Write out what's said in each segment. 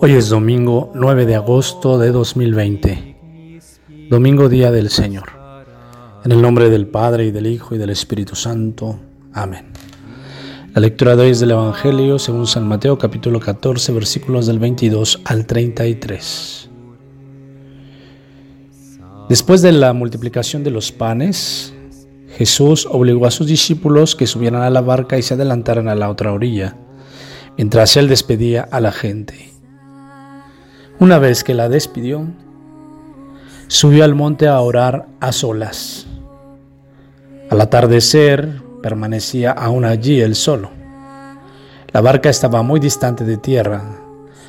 Hoy es domingo 9 de agosto de 2020, domingo día del Señor. En el nombre del Padre y del Hijo y del Espíritu Santo. Amén. La lectura de hoy es del Evangelio según San Mateo capítulo 14 versículos del 22 al 33. Después de la multiplicación de los panes, Jesús obligó a sus discípulos que subieran a la barca y se adelantaran a la otra orilla, mientras él despedía a la gente. Una vez que la despidió, subió al monte a orar a solas. Al atardecer permanecía aún allí él solo. La barca estaba muy distante de tierra,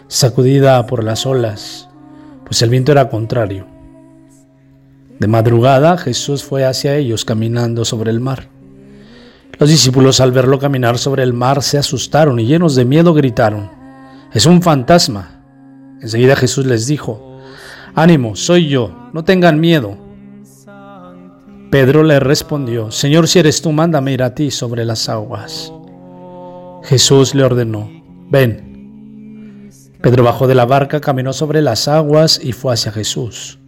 sacudida por las olas, pues el viento era contrario. De madrugada Jesús fue hacia ellos caminando sobre el mar. Los discípulos al verlo caminar sobre el mar se asustaron y llenos de miedo gritaron, es un fantasma. Enseguida Jesús les dijo, Ánimo, soy yo, no tengan miedo. Pedro le respondió, Señor, si eres tú, mándame ir a ti sobre las aguas. Jesús le ordenó, ven. Pedro bajó de la barca, caminó sobre las aguas y fue hacia Jesús.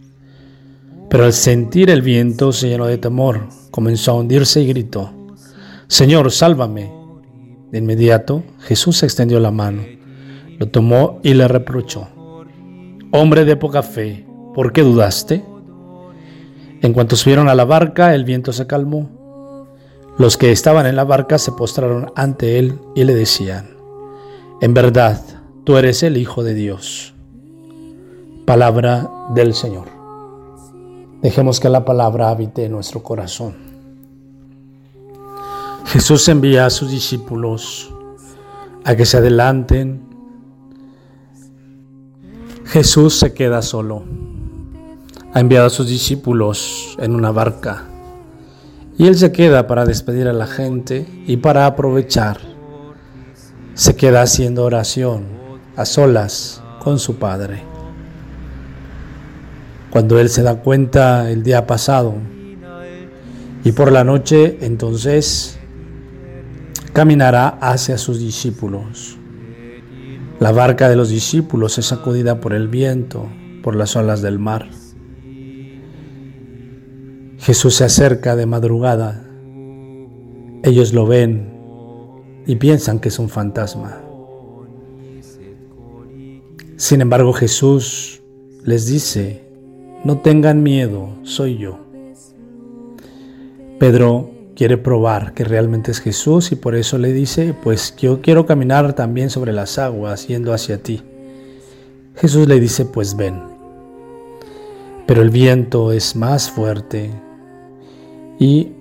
Pero al sentir el viento se llenó de temor, comenzó a hundirse y gritó, Señor, sálvame. De inmediato Jesús extendió la mano, lo tomó y le reprochó, Hombre de poca fe, ¿por qué dudaste? En cuanto subieron a la barca, el viento se calmó. Los que estaban en la barca se postraron ante él y le decían, En verdad, tú eres el Hijo de Dios. Palabra del Señor. Dejemos que la palabra habite en nuestro corazón. Jesús envía a sus discípulos a que se adelanten Jesús se queda solo. Ha enviado a sus discípulos en una barca y él se queda para despedir a la gente y para aprovechar. Se queda haciendo oración a solas con su Padre. Cuando él se da cuenta el día pasado y por la noche entonces caminará hacia sus discípulos. La barca de los discípulos es sacudida por el viento, por las olas del mar. Jesús se acerca de madrugada. Ellos lo ven y piensan que es un fantasma. Sin embargo, Jesús les dice, no tengan miedo, soy yo. Pedro quiere probar que realmente es Jesús y por eso le dice, pues yo quiero caminar también sobre las aguas yendo hacia ti. Jesús le dice, pues ven. Pero el viento es más fuerte y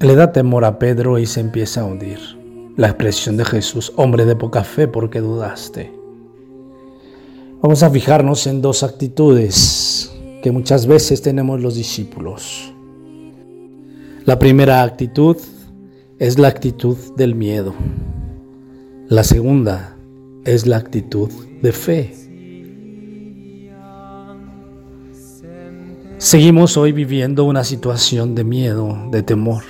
le da temor a Pedro y se empieza a hundir. La expresión de Jesús, hombre de poca fe, ¿por qué dudaste? Vamos a fijarnos en dos actitudes que muchas veces tenemos los discípulos. La primera actitud es la actitud del miedo. La segunda es la actitud de fe. Seguimos hoy viviendo una situación de miedo, de temor.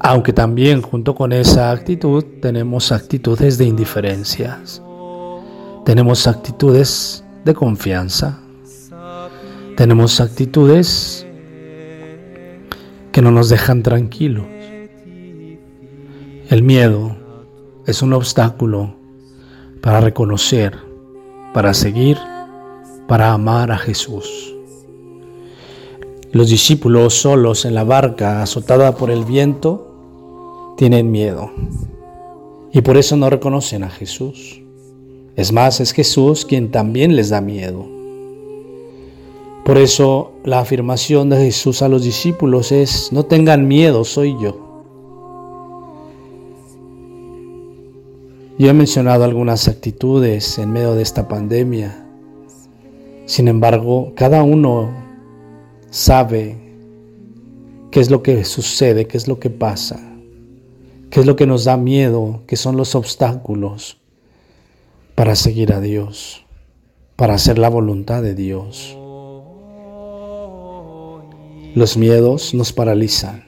Aunque también junto con esa actitud tenemos actitudes de indiferencia. Tenemos actitudes de confianza. Tenemos actitudes que no nos dejan tranquilos. El miedo es un obstáculo para reconocer, para seguir, para amar a Jesús. Los discípulos solos en la barca azotada por el viento tienen miedo y por eso no reconocen a Jesús. Es más, es Jesús quien también les da miedo. Por eso la afirmación de Jesús a los discípulos es, no tengan miedo, soy yo. Yo he mencionado algunas actitudes en medio de esta pandemia. Sin embargo, cada uno sabe qué es lo que sucede, qué es lo que pasa, qué es lo que nos da miedo, qué son los obstáculos para seguir a Dios, para hacer la voluntad de Dios. Los miedos nos paralizan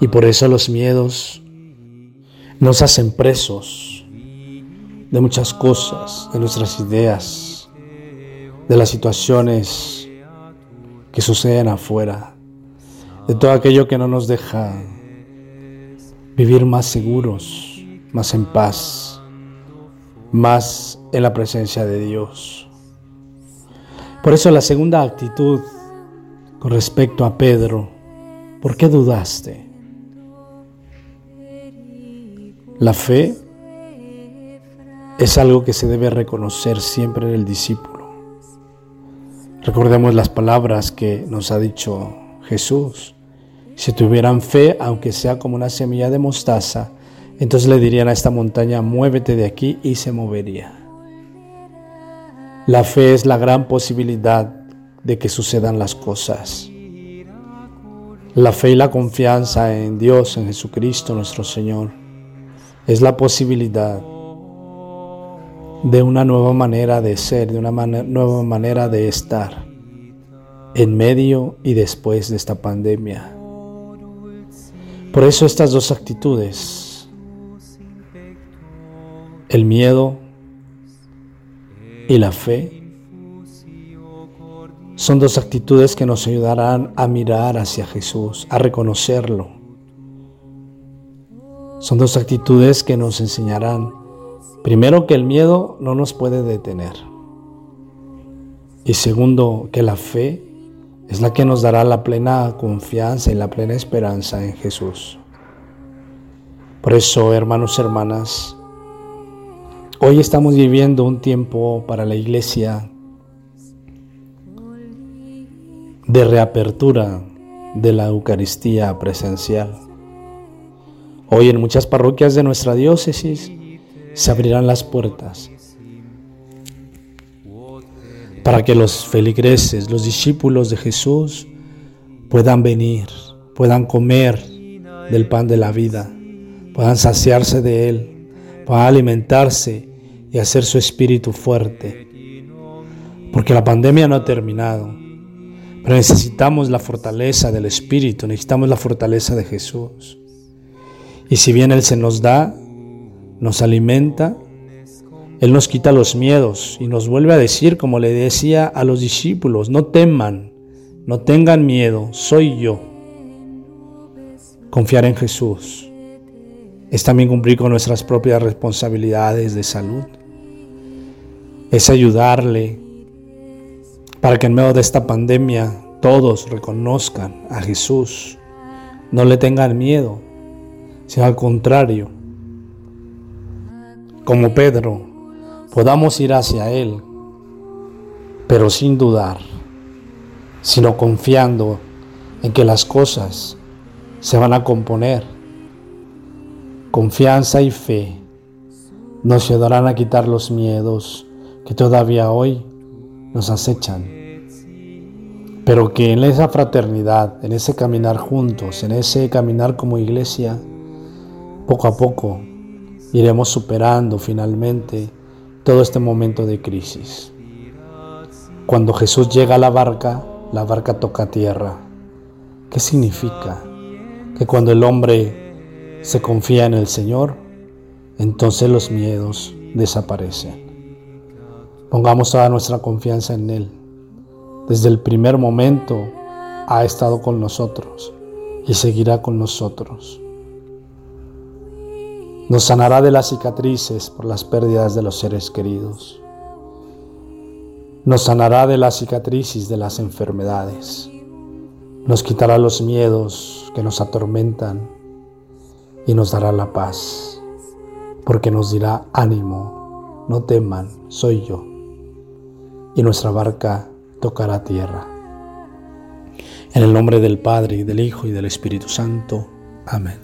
y por eso los miedos nos hacen presos de muchas cosas, de nuestras ideas, de las situaciones que suceden afuera, de todo aquello que no nos deja vivir más seguros, más en paz, más en la presencia de Dios. Por eso la segunda actitud con respecto a Pedro, ¿por qué dudaste? La fe es algo que se debe reconocer siempre en el discípulo. Recordemos las palabras que nos ha dicho Jesús. Si tuvieran fe, aunque sea como una semilla de mostaza, entonces le dirían a esta montaña, muévete de aquí y se movería. La fe es la gran posibilidad de que sucedan las cosas. La fe y la confianza en Dios, en Jesucristo nuestro Señor, es la posibilidad de una nueva manera de ser, de una nueva manera de estar en medio y después de esta pandemia. Por eso estas dos actitudes, el miedo y la fe, son dos actitudes que nos ayudarán a mirar hacia Jesús, a reconocerlo. Son dos actitudes que nos enseñarán, primero, que el miedo no nos puede detener. Y segundo, que la fe es la que nos dará la plena confianza y la plena esperanza en Jesús. Por eso, hermanos y hermanas, hoy estamos viviendo un tiempo para la iglesia de reapertura de la Eucaristía presencial. Hoy en muchas parroquias de nuestra diócesis se abrirán las puertas para que los feligreses, los discípulos de Jesús, puedan venir, puedan comer del pan de la vida, puedan saciarse de él, puedan alimentarse y hacer su espíritu fuerte. Porque la pandemia no ha terminado. Pero necesitamos la fortaleza del Espíritu, necesitamos la fortaleza de Jesús. Y si bien Él se nos da, nos alimenta, Él nos quita los miedos y nos vuelve a decir, como le decía a los discípulos, no teman, no tengan miedo, soy yo. Confiar en Jesús es también cumplir con nuestras propias responsabilidades de salud. Es ayudarle, para que en medio de esta pandemia todos reconozcan a Jesús, no le tengan miedo, sino al contrario, como Pedro, podamos ir hacia Él, pero sin dudar, sino confiando en que las cosas se van a componer. Confianza y fe nos ayudarán a quitar los miedos que todavía hoy nos acechan, pero que en esa fraternidad, en ese caminar juntos, en ese caminar como iglesia, poco a poco iremos superando finalmente todo este momento de crisis. Cuando Jesús llega a la barca, la barca toca tierra. ¿Qué significa? Que cuando el hombre se confía en el Señor, entonces los miedos desaparecen. Pongamos toda nuestra confianza en Él. Desde el primer momento ha estado con nosotros y seguirá con nosotros. Nos sanará de las cicatrices por las pérdidas de los seres queridos. Nos sanará de las cicatrices de las enfermedades. Nos quitará los miedos que nos atormentan y nos dará la paz, porque nos dirá ánimo, no teman, soy yo y nuestra barca tocará tierra. En el nombre del Padre, y del Hijo, y del Espíritu Santo. Amén.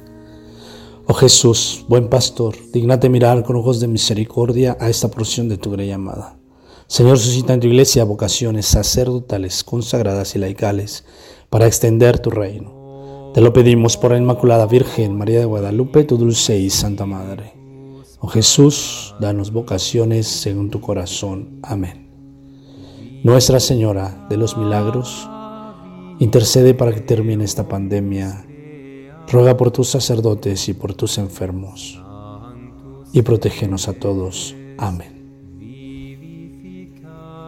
Oh Jesús, buen pastor, dignate mirar con ojos de misericordia a esta porción de tu grey amada. Señor, suscita en tu iglesia vocaciones sacerdotales, consagradas y laicales para extender tu reino. Te lo pedimos por la Inmaculada Virgen María de Guadalupe, tu dulce y santa Madre. Oh Jesús, danos vocaciones según tu corazón. Amén. Nuestra Señora de los Milagros, intercede para que termine esta pandemia. Ruega por tus sacerdotes y por tus enfermos. Y protégenos a todos. Amén.